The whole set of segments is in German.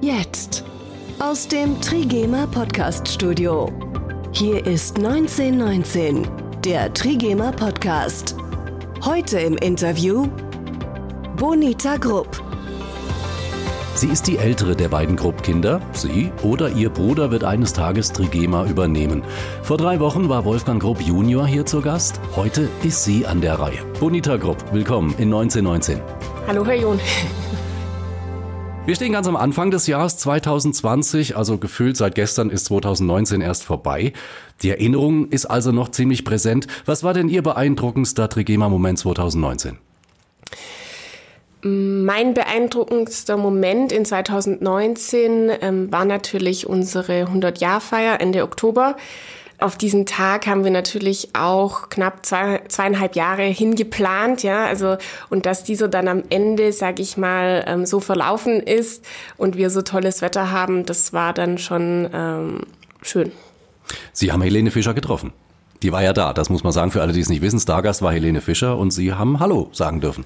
Jetzt. Aus dem Trigema Podcast Studio. Hier ist 1919, der Trigema Podcast. Heute im Interview Bonita Grupp. Sie ist die ältere der beiden Gruppkinder. Sie oder ihr Bruder wird eines Tages Trigema übernehmen. Vor drei Wochen war Wolfgang Grupp Junior hier zu Gast. Heute ist sie an der Reihe. Bonita Grupp, willkommen in 1919. Hallo, Herr John. Wir stehen ganz am Anfang des Jahres 2020, also gefühlt seit gestern ist 2019 erst vorbei. Die Erinnerung ist also noch ziemlich präsent. Was war denn Ihr beeindruckendster Trigema-Moment 2019? Mein beeindruckendster Moment in 2019 ähm, war natürlich unsere 100-Jahr-Feier Ende Oktober. Auf diesen Tag haben wir natürlich auch knapp zwei, zweieinhalb Jahre hingeplant, ja, also und dass dieser dann am Ende, sag ich mal, ähm, so verlaufen ist und wir so tolles Wetter haben, das war dann schon ähm, schön. Sie haben Helene Fischer getroffen. Die war ja da, das muss man sagen, für alle, die es nicht wissen. Stargast war Helene Fischer und Sie haben Hallo sagen dürfen.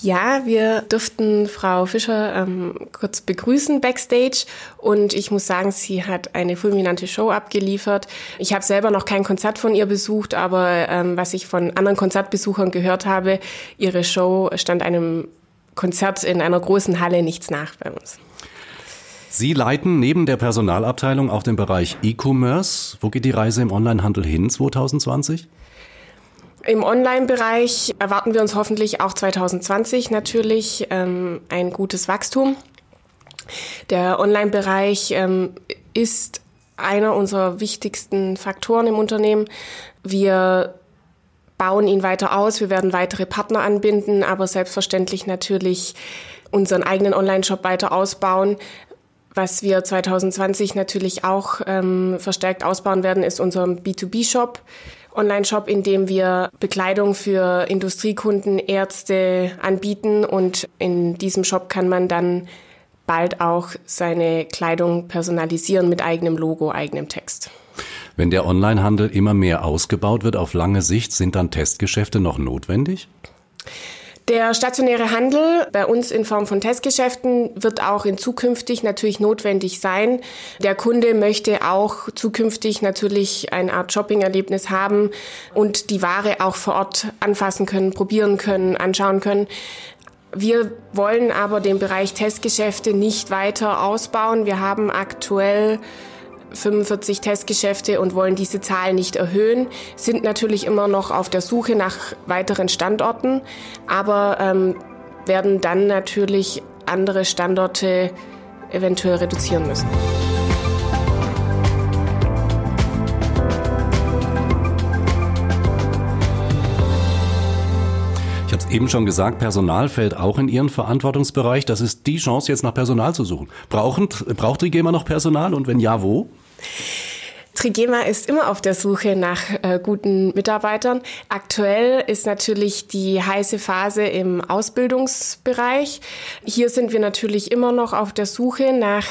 Ja, wir durften Frau Fischer ähm, kurz begrüßen backstage und ich muss sagen, sie hat eine fulminante Show abgeliefert. Ich habe selber noch kein Konzert von ihr besucht, aber ähm, was ich von anderen Konzertbesuchern gehört habe, ihre Show stand einem Konzert in einer großen Halle nichts nach bei uns. Sie leiten neben der Personalabteilung auch den Bereich E-Commerce. Wo geht die Reise im Onlinehandel hin 2020? Im Online-Bereich erwarten wir uns hoffentlich auch 2020 natürlich ähm, ein gutes Wachstum. Der Online-Bereich ähm, ist einer unserer wichtigsten Faktoren im Unternehmen. Wir bauen ihn weiter aus, wir werden weitere Partner anbinden, aber selbstverständlich natürlich unseren eigenen Online-Shop weiter ausbauen. Was wir 2020 natürlich auch ähm, verstärkt ausbauen werden, ist unser B2B-Shop. Online-Shop, in dem wir Bekleidung für Industriekunden, Ärzte anbieten und in diesem Shop kann man dann bald auch seine Kleidung personalisieren mit eigenem Logo, eigenem Text. Wenn der Onlinehandel immer mehr ausgebaut wird auf lange Sicht, sind dann Testgeschäfte noch notwendig? Der stationäre Handel bei uns in Form von Testgeschäften wird auch in zukünftig natürlich notwendig sein. Der Kunde möchte auch zukünftig natürlich eine Art Shopping-Erlebnis haben und die Ware auch vor Ort anfassen können, probieren können, anschauen können. Wir wollen aber den Bereich Testgeschäfte nicht weiter ausbauen. Wir haben aktuell 45 Testgeschäfte und wollen diese Zahl nicht erhöhen, sind natürlich immer noch auf der Suche nach weiteren Standorten, aber ähm, werden dann natürlich andere Standorte eventuell reduzieren müssen. Eben schon gesagt, Personal fällt auch in Ihren Verantwortungsbereich. Das ist die Chance, jetzt nach Personal zu suchen. Brauchen, braucht Trigema noch Personal und wenn ja, wo? Trigema ist immer auf der Suche nach äh, guten Mitarbeitern. Aktuell ist natürlich die heiße Phase im Ausbildungsbereich. Hier sind wir natürlich immer noch auf der Suche nach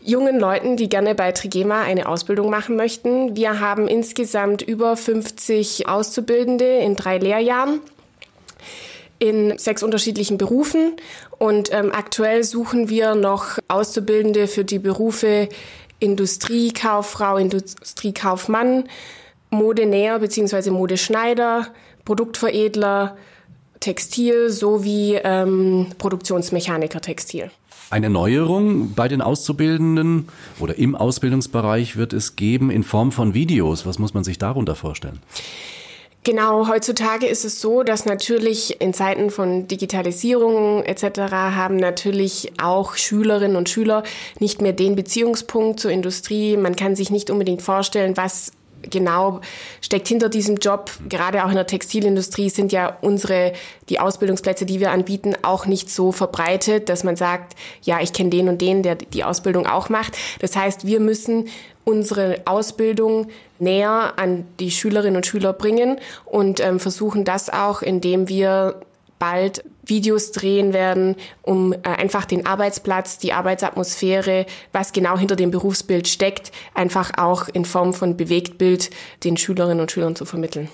jungen Leuten, die gerne bei Trigema eine Ausbildung machen möchten. Wir haben insgesamt über 50 Auszubildende in drei Lehrjahren in sechs unterschiedlichen Berufen und ähm, aktuell suchen wir noch Auszubildende für die Berufe Industriekauffrau, Industriekaufmann, Modenäher bzw. Modeschneider, Produktveredler, Textil sowie ähm, Produktionsmechaniker Textil. Eine Neuerung bei den Auszubildenden oder im Ausbildungsbereich wird es geben in Form von Videos. Was muss man sich darunter vorstellen? Genau, heutzutage ist es so, dass natürlich in Zeiten von Digitalisierung etc. haben natürlich auch Schülerinnen und Schüler nicht mehr den Beziehungspunkt zur Industrie. Man kann sich nicht unbedingt vorstellen, was genau steckt hinter diesem Job. Gerade auch in der Textilindustrie sind ja unsere, die Ausbildungsplätze, die wir anbieten, auch nicht so verbreitet, dass man sagt, ja, ich kenne den und den, der die Ausbildung auch macht. Das heißt, wir müssen unsere Ausbildung näher an die Schülerinnen und Schüler bringen und ähm, versuchen das auch, indem wir bald Videos drehen werden, um äh, einfach den Arbeitsplatz, die Arbeitsatmosphäre, was genau hinter dem Berufsbild steckt, einfach auch in Form von Bewegtbild den Schülerinnen und Schülern zu vermitteln.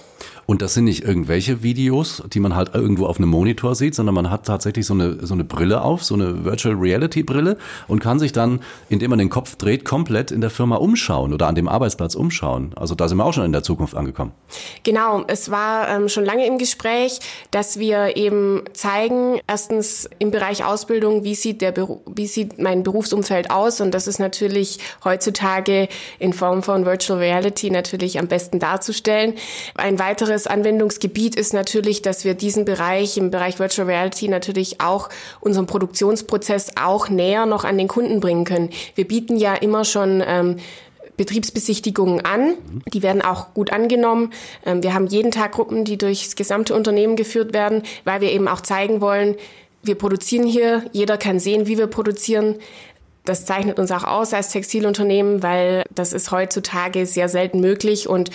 Und das sind nicht irgendwelche Videos, die man halt irgendwo auf einem Monitor sieht, sondern man hat tatsächlich so eine, so eine Brille auf, so eine Virtual Reality Brille und kann sich dann, indem man den Kopf dreht, komplett in der Firma umschauen oder an dem Arbeitsplatz umschauen. Also da sind wir auch schon in der Zukunft angekommen. Genau, es war ähm, schon lange im Gespräch, dass wir eben zeigen, erstens im Bereich Ausbildung, wie sieht der Beru wie sieht mein Berufsumfeld aus und das ist natürlich heutzutage in Form von Virtual Reality natürlich am besten darzustellen. Ein weiteres Anwendungsgebiet ist natürlich, dass wir diesen Bereich im Bereich Virtual Reality natürlich auch unseren Produktionsprozess auch näher noch an den Kunden bringen können. Wir bieten ja immer schon ähm, Betriebsbesichtigungen an. Die werden auch gut angenommen. Ähm, wir haben jeden Tag Gruppen, die durchs gesamte Unternehmen geführt werden, weil wir eben auch zeigen wollen, wir produzieren hier, jeder kann sehen, wie wir produzieren. Das zeichnet uns auch aus als Textilunternehmen, weil das ist heutzutage sehr selten möglich und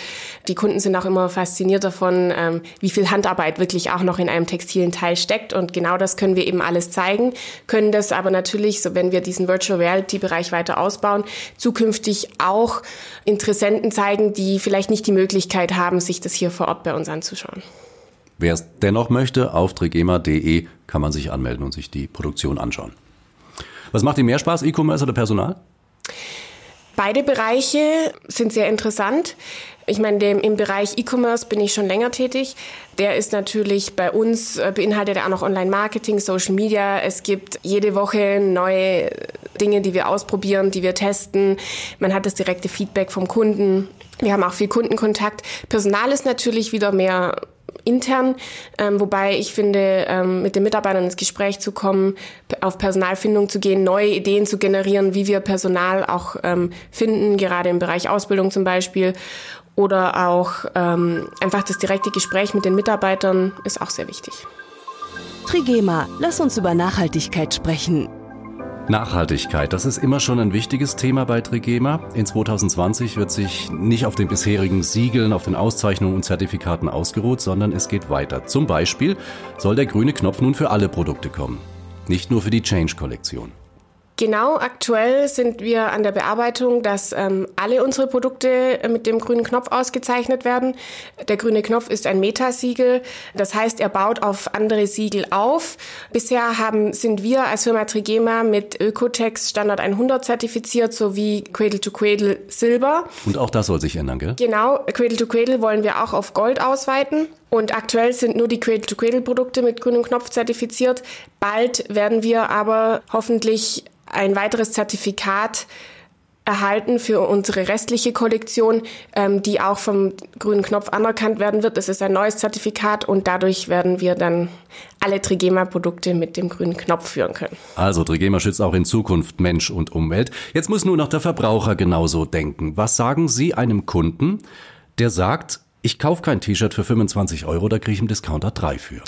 die Kunden sind auch immer fasziniert davon, ähm, wie viel Handarbeit wirklich auch noch in einem textilen Teil steckt und genau das können wir eben alles zeigen, können das aber natürlich, so wenn wir diesen Virtual Reality Bereich weiter ausbauen, zukünftig auch Interessenten zeigen, die vielleicht nicht die Möglichkeit haben, sich das hier vor Ort bei uns anzuschauen. Wer es dennoch möchte, auf trigema.de kann man sich anmelden und sich die Produktion anschauen. Was macht Ihnen mehr Spaß, E-Commerce oder Personal? Beide Bereiche sind sehr interessant. Ich meine, im Bereich E-Commerce bin ich schon länger tätig. Der ist natürlich bei uns, äh, beinhaltet er auch noch Online-Marketing, Social Media. Es gibt jede Woche neue Dinge, die wir ausprobieren, die wir testen. Man hat das direkte Feedback vom Kunden. Wir haben auch viel Kundenkontakt. Personal ist natürlich wieder mehr intern, ähm, wobei ich finde, ähm, mit den Mitarbeitern ins Gespräch zu kommen, auf Personalfindung zu gehen, neue Ideen zu generieren, wie wir Personal auch ähm, finden, gerade im Bereich Ausbildung zum Beispiel. Oder auch ähm, einfach das direkte Gespräch mit den Mitarbeitern ist auch sehr wichtig. Trigema, lass uns über Nachhaltigkeit sprechen. Nachhaltigkeit, das ist immer schon ein wichtiges Thema bei Trigema. In 2020 wird sich nicht auf den bisherigen Siegeln, auf den Auszeichnungen und Zertifikaten ausgeruht, sondern es geht weiter. Zum Beispiel soll der grüne Knopf nun für alle Produkte kommen, nicht nur für die Change-Kollektion. Genau, aktuell sind wir an der Bearbeitung, dass ähm, alle unsere Produkte mit dem grünen Knopf ausgezeichnet werden. Der grüne Knopf ist ein Metasiegel, das heißt, er baut auf andere Siegel auf. Bisher haben, sind wir als Firma Trigema mit Ökotex Standard 100 zertifiziert sowie Cradle to Cradle Silber. Und auch das soll sich ändern, gell? Genau, Cradle to Cradle wollen wir auch auf Gold ausweiten. Und aktuell sind nur die Cradle-to-Cradle-Produkte mit grünem Knopf zertifiziert. Bald werden wir aber hoffentlich ein weiteres Zertifikat erhalten für unsere restliche Kollektion, ähm, die auch vom grünen Knopf anerkannt werden wird. Das ist ein neues Zertifikat und dadurch werden wir dann alle Trigema-Produkte mit dem grünen Knopf führen können. Also Trigema schützt auch in Zukunft Mensch und Umwelt. Jetzt muss nur noch der Verbraucher genauso denken. Was sagen Sie einem Kunden, der sagt, ich kaufe kein T-Shirt für 25 Euro, da kriege ich im Discounter drei für?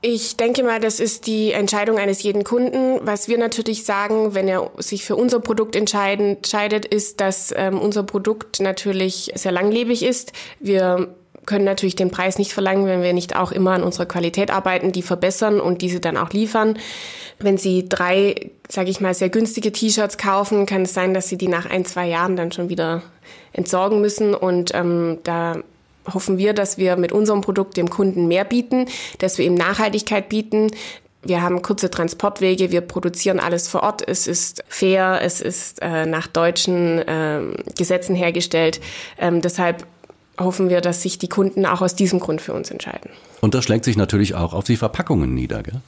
Ich denke mal, das ist die Entscheidung eines jeden Kunden. Was wir natürlich sagen, wenn er sich für unser Produkt entscheidet, ist, dass ähm, unser Produkt natürlich sehr langlebig ist. Wir können natürlich den Preis nicht verlangen, wenn wir nicht auch immer an unserer Qualität arbeiten, die verbessern und diese dann auch liefern. Wenn Sie drei, sage ich mal, sehr günstige T-Shirts kaufen, kann es sein, dass Sie die nach ein, zwei Jahren dann schon wieder entsorgen müssen und ähm, da hoffen wir, dass wir mit unserem Produkt dem Kunden mehr bieten, dass wir ihm Nachhaltigkeit bieten. Wir haben kurze Transportwege, wir produzieren alles vor Ort, es ist fair, es ist äh, nach deutschen äh, Gesetzen hergestellt. Ähm, deshalb hoffen wir, dass sich die Kunden auch aus diesem Grund für uns entscheiden. Und das schlägt sich natürlich auch auf die Verpackungen nieder, gell?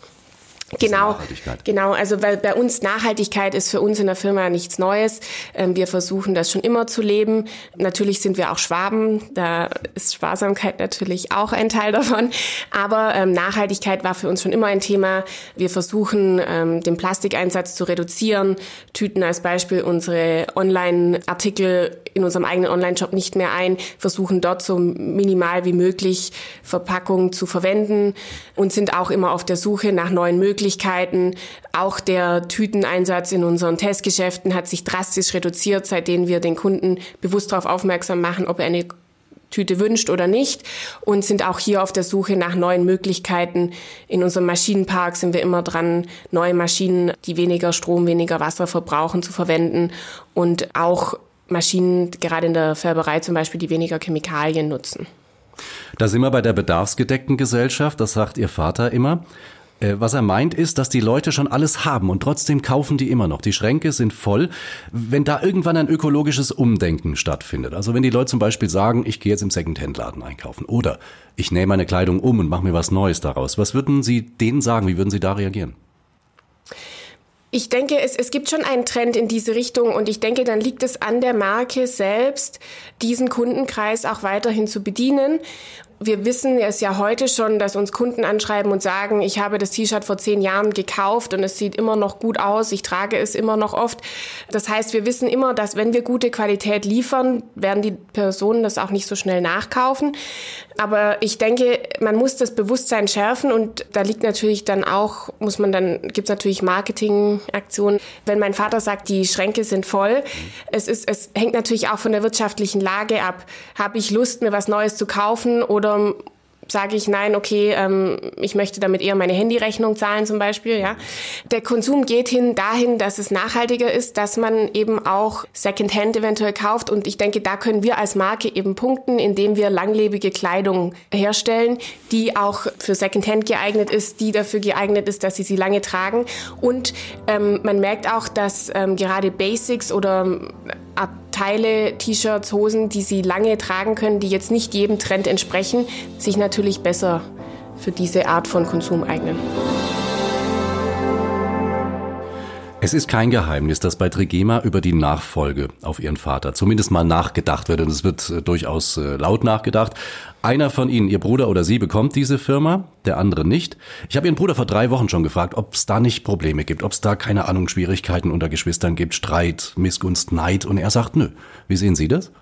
Genau, genau. Also weil bei uns Nachhaltigkeit ist für uns in der Firma nichts Neues. Ähm, wir versuchen das schon immer zu leben. Natürlich sind wir auch Schwaben. Da ist Sparsamkeit natürlich auch ein Teil davon. Aber ähm, Nachhaltigkeit war für uns schon immer ein Thema. Wir versuchen ähm, den Plastikeinsatz zu reduzieren. Tüten als Beispiel unsere Online-Artikel in unserem eigenen Online-Shop nicht mehr ein. Versuchen dort so minimal wie möglich Verpackungen zu verwenden und sind auch immer auf der Suche nach neuen Möglichkeiten Möglichkeiten. Auch der Tüteneinsatz in unseren Testgeschäften hat sich drastisch reduziert, seitdem wir den Kunden bewusst darauf aufmerksam machen, ob er eine Tüte wünscht oder nicht und sind auch hier auf der Suche nach neuen Möglichkeiten. In unserem Maschinenpark sind wir immer dran, neue Maschinen, die weniger Strom, weniger Wasser verbrauchen, zu verwenden und auch Maschinen, gerade in der Färberei zum Beispiel, die weniger Chemikalien nutzen. Da sind wir bei der bedarfsgedeckten Gesellschaft, das sagt Ihr Vater immer. Äh, was er meint ist, dass die Leute schon alles haben und trotzdem kaufen die immer noch. Die Schränke sind voll. Wenn da irgendwann ein ökologisches Umdenken stattfindet, also wenn die Leute zum Beispiel sagen, ich gehe jetzt im Secondhand-Laden einkaufen oder ich nehme meine Kleidung um und mache mir was Neues daraus, was würden Sie denen sagen? Wie würden Sie da reagieren? Ich denke, es, es gibt schon einen Trend in diese Richtung und ich denke, dann liegt es an der Marke selbst, diesen Kundenkreis auch weiterhin zu bedienen wir wissen es ja heute schon, dass uns Kunden anschreiben und sagen, ich habe das T-Shirt vor zehn Jahren gekauft und es sieht immer noch gut aus, ich trage es immer noch oft. Das heißt, wir wissen immer, dass wenn wir gute Qualität liefern, werden die Personen das auch nicht so schnell nachkaufen. Aber ich denke, man muss das Bewusstsein schärfen und da liegt natürlich dann auch, muss man dann, gibt es natürlich Marketingaktionen. Wenn mein Vater sagt, die Schränke sind voll, es ist, es hängt natürlich auch von der wirtschaftlichen Lage ab. Habe ich Lust, mir was Neues zu kaufen oder oder sage ich nein, okay, ähm, ich möchte damit eher meine Handyrechnung zahlen zum Beispiel. Ja, der Konsum geht hin dahin, dass es nachhaltiger ist, dass man eben auch Secondhand eventuell kauft. Und ich denke, da können wir als Marke eben punkten, indem wir langlebige Kleidung herstellen, die auch für Secondhand geeignet ist, die dafür geeignet ist, dass sie sie lange tragen. Und ähm, man merkt auch, dass ähm, gerade Basics oder Teile, T-Shirts, Hosen, die sie lange tragen können, die jetzt nicht jedem Trend entsprechen, sich natürlich besser für diese Art von Konsum eignen. Es ist kein Geheimnis, dass bei Trigema über die Nachfolge auf ihren Vater zumindest mal nachgedacht wird. Und es wird äh, durchaus äh, laut nachgedacht. Einer von Ihnen, Ihr Bruder oder Sie, bekommt diese Firma, der andere nicht. Ich habe Ihren Bruder vor drei Wochen schon gefragt, ob es da nicht Probleme gibt, ob es da keine Ahnung Schwierigkeiten unter Geschwistern gibt, Streit, Missgunst, Neid. Und er sagt, nö. Wie sehen Sie das?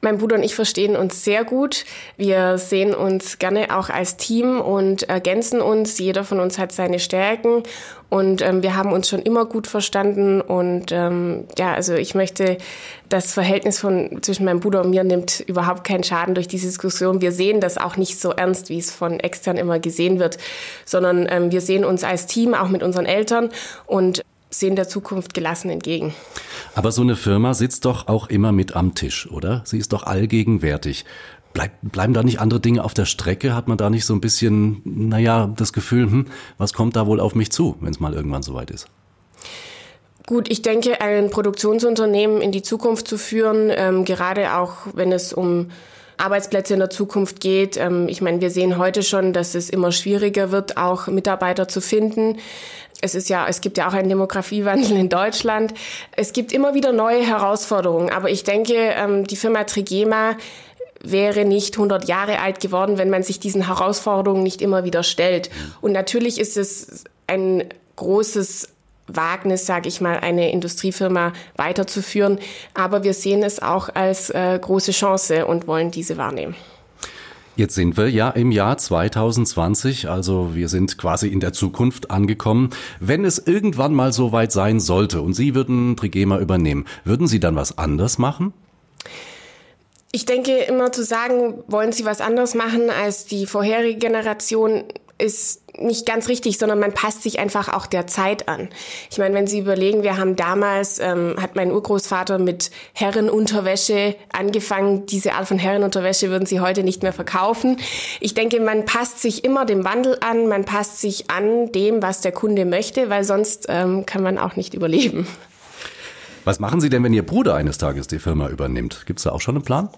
Mein Bruder und ich verstehen uns sehr gut. Wir sehen uns gerne auch als Team und ergänzen uns. Jeder von uns hat seine Stärken und ähm, wir haben uns schon immer gut verstanden. Und ähm, ja, also ich möchte, das Verhältnis von zwischen meinem Bruder und mir nimmt überhaupt keinen Schaden durch diese Diskussion. Wir sehen das auch nicht so ernst, wie es von extern immer gesehen wird, sondern ähm, wir sehen uns als Team, auch mit unseren Eltern und sehen der Zukunft gelassen entgegen. Aber so eine Firma sitzt doch auch immer mit am Tisch, oder? Sie ist doch allgegenwärtig. Bleib, bleiben da nicht andere Dinge auf der Strecke? Hat man da nicht so ein bisschen, naja, das Gefühl, hm, was kommt da wohl auf mich zu, wenn es mal irgendwann soweit ist? Gut, ich denke, ein Produktionsunternehmen in die Zukunft zu führen, ähm, gerade auch wenn es um Arbeitsplätze in der Zukunft geht. Ähm, ich meine, wir sehen heute schon, dass es immer schwieriger wird, auch Mitarbeiter zu finden. Es ist ja, es gibt ja auch einen Demografiewandel in Deutschland. Es gibt immer wieder neue Herausforderungen. Aber ich denke, ähm, die Firma Trigema wäre nicht 100 Jahre alt geworden, wenn man sich diesen Herausforderungen nicht immer wieder stellt. Und natürlich ist es ein großes Wagnis, sage ich mal, eine Industriefirma weiterzuführen. Aber wir sehen es auch als äh, große Chance und wollen diese wahrnehmen. Jetzt sind wir ja im Jahr 2020, also wir sind quasi in der Zukunft angekommen. Wenn es irgendwann mal so weit sein sollte und Sie würden Trigema übernehmen, würden Sie dann was anders machen? Ich denke immer zu sagen, wollen Sie was anderes machen als die vorherige Generation, ist nicht ganz richtig, sondern man passt sich einfach auch der Zeit an. Ich meine, wenn Sie überlegen, wir haben damals, ähm, hat mein Urgroßvater mit Herrenunterwäsche angefangen. Diese Art von Herrenunterwäsche würden Sie heute nicht mehr verkaufen. Ich denke, man passt sich immer dem Wandel an, man passt sich an dem, was der Kunde möchte, weil sonst ähm, kann man auch nicht überleben. Was machen Sie denn, wenn Ihr Bruder eines Tages die Firma übernimmt? Gibt es da auch schon einen Plan?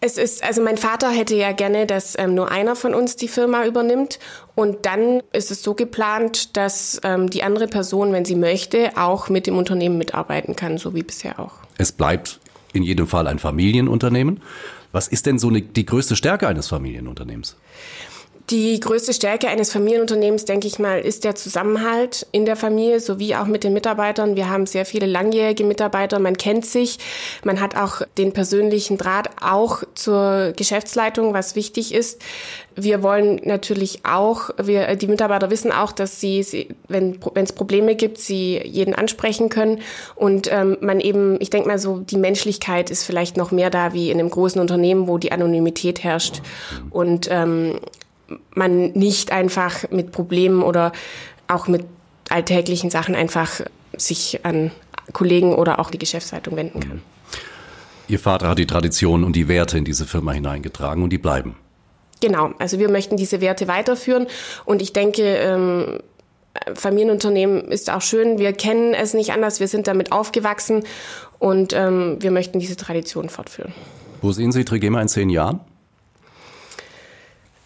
Es ist, also mein Vater hätte ja gerne, dass ähm, nur einer von uns die Firma übernimmt. Und dann ist es so geplant, dass ähm, die andere Person, wenn sie möchte, auch mit dem Unternehmen mitarbeiten kann, so wie bisher auch. Es bleibt in jedem Fall ein Familienunternehmen. Was ist denn so eine, die größte Stärke eines Familienunternehmens? Die größte Stärke eines Familienunternehmens, denke ich mal, ist der Zusammenhalt in der Familie sowie auch mit den Mitarbeitern. Wir haben sehr viele langjährige Mitarbeiter, man kennt sich, man hat auch den persönlichen Draht auch zur Geschäftsleitung, was wichtig ist. Wir wollen natürlich auch, wir, die Mitarbeiter wissen auch, dass sie, sie wenn es Probleme gibt, sie jeden ansprechen können und ähm, man eben, ich denke mal so, die Menschlichkeit ist vielleicht noch mehr da wie in einem großen Unternehmen, wo die Anonymität herrscht und ähm, man nicht einfach mit Problemen oder auch mit alltäglichen Sachen einfach sich an Kollegen oder auch die Geschäftsleitung wenden kann. Ihr Vater hat die Tradition und die Werte in diese Firma hineingetragen und die bleiben. Genau, also wir möchten diese Werte weiterführen und ich denke, ähm, Familienunternehmen ist auch schön. Wir kennen es nicht anders, wir sind damit aufgewachsen und ähm, wir möchten diese Tradition fortführen. Wo sehen Sie Trigema in zehn Jahren?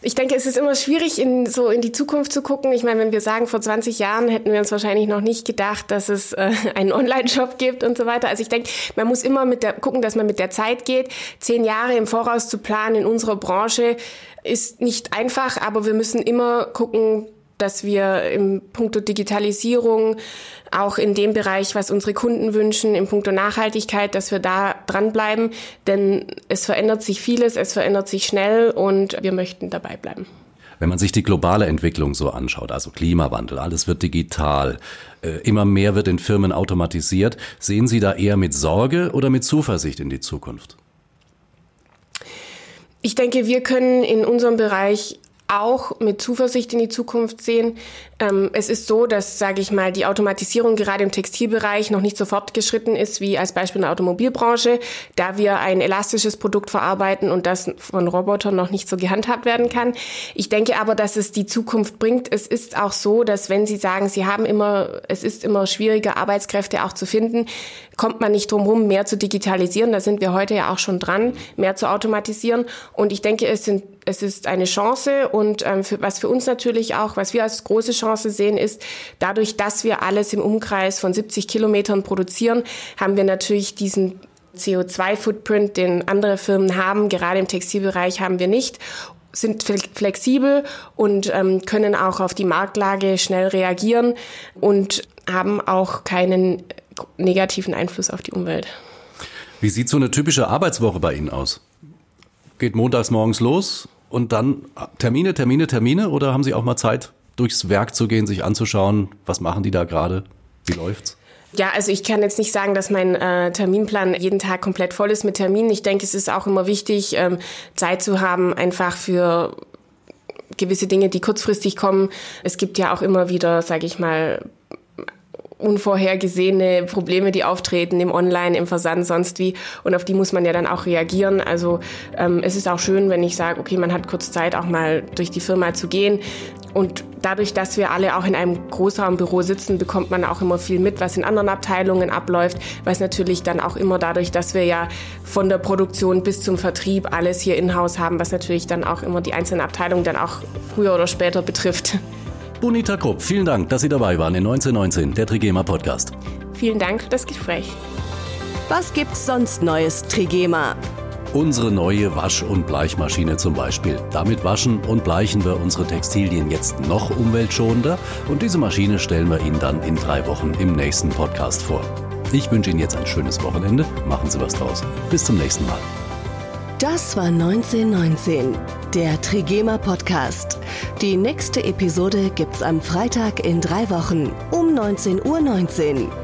Ich denke, es ist immer schwierig, in, so in die Zukunft zu gucken. Ich meine, wenn wir sagen, vor 20 Jahren hätten wir uns wahrscheinlich noch nicht gedacht, dass es äh, einen Online-Shop gibt und so weiter. Also ich denke, man muss immer mit der, gucken, dass man mit der Zeit geht. Zehn Jahre im Voraus zu planen in unserer Branche ist nicht einfach, aber wir müssen immer gucken, dass wir im Punkto Digitalisierung, auch in dem Bereich, was unsere Kunden wünschen, im Punkto Nachhaltigkeit, dass wir da dranbleiben. Denn es verändert sich vieles, es verändert sich schnell und wir möchten dabei bleiben. Wenn man sich die globale Entwicklung so anschaut, also Klimawandel, alles wird digital, äh, immer mehr wird in Firmen automatisiert, sehen Sie da eher mit Sorge oder mit Zuversicht in die Zukunft? Ich denke, wir können in unserem Bereich auch mit Zuversicht in die Zukunft sehen. Ähm, es ist so, dass, sage ich mal, die Automatisierung gerade im Textilbereich noch nicht so fortgeschritten ist wie als Beispiel in der Automobilbranche, da wir ein elastisches Produkt verarbeiten und das von Robotern noch nicht so gehandhabt werden kann. Ich denke aber, dass es die Zukunft bringt. Es ist auch so, dass wenn Sie sagen, Sie haben immer, es ist immer schwieriger, Arbeitskräfte auch zu finden, kommt man nicht drum herum, mehr zu digitalisieren. Da sind wir heute ja auch schon dran, mehr zu automatisieren. Und ich denke, es sind es ist eine Chance und ähm, für, was für uns natürlich auch, was wir als große Chance sehen, ist, dadurch, dass wir alles im Umkreis von 70 Kilometern produzieren, haben wir natürlich diesen CO2-Footprint, den andere Firmen haben, gerade im Textilbereich haben wir nicht sind flexibel und ähm, können auch auf die Marktlage schnell reagieren und haben auch keinen negativen Einfluss auf die Umwelt. Wie sieht so eine typische Arbeitswoche bei Ihnen aus? Geht montags morgens los und dann Termine, Termine, Termine oder haben Sie auch mal Zeit, durchs Werk zu gehen, sich anzuschauen, was machen die da gerade, wie läuft's? Ja, also ich kann jetzt nicht sagen, dass mein äh, Terminplan jeden Tag komplett voll ist mit Terminen. Ich denke, es ist auch immer wichtig, ähm, Zeit zu haben, einfach für gewisse Dinge, die kurzfristig kommen. Es gibt ja auch immer wieder, sage ich mal, unvorhergesehene Probleme, die auftreten im Online, im Versand, sonst wie. Und auf die muss man ja dann auch reagieren. Also ähm, es ist auch schön, wenn ich sage, okay, man hat kurz Zeit, auch mal durch die Firma zu gehen. Und dadurch, dass wir alle auch in einem Großraumbüro sitzen, bekommt man auch immer viel mit, was in anderen Abteilungen abläuft, was natürlich dann auch immer dadurch, dass wir ja von der Produktion bis zum Vertrieb alles hier in-house haben, was natürlich dann auch immer die einzelnen Abteilungen dann auch früher oder später betrifft. Bonita Krupp, vielen Dank, dass Sie dabei waren in 1919, der Trigema Podcast. Vielen Dank für das Gespräch. Was gibt's sonst Neues, Trigema? Unsere neue Wasch- und Bleichmaschine zum Beispiel. Damit waschen und bleichen wir unsere Textilien jetzt noch umweltschonender und diese Maschine stellen wir Ihnen dann in drei Wochen im nächsten Podcast vor. Ich wünsche Ihnen jetzt ein schönes Wochenende. Machen Sie was draus. Bis zum nächsten Mal. Das war 1919, der Trigema Podcast. Die nächste Episode gibt's am Freitag in drei Wochen um 19.19 Uhr.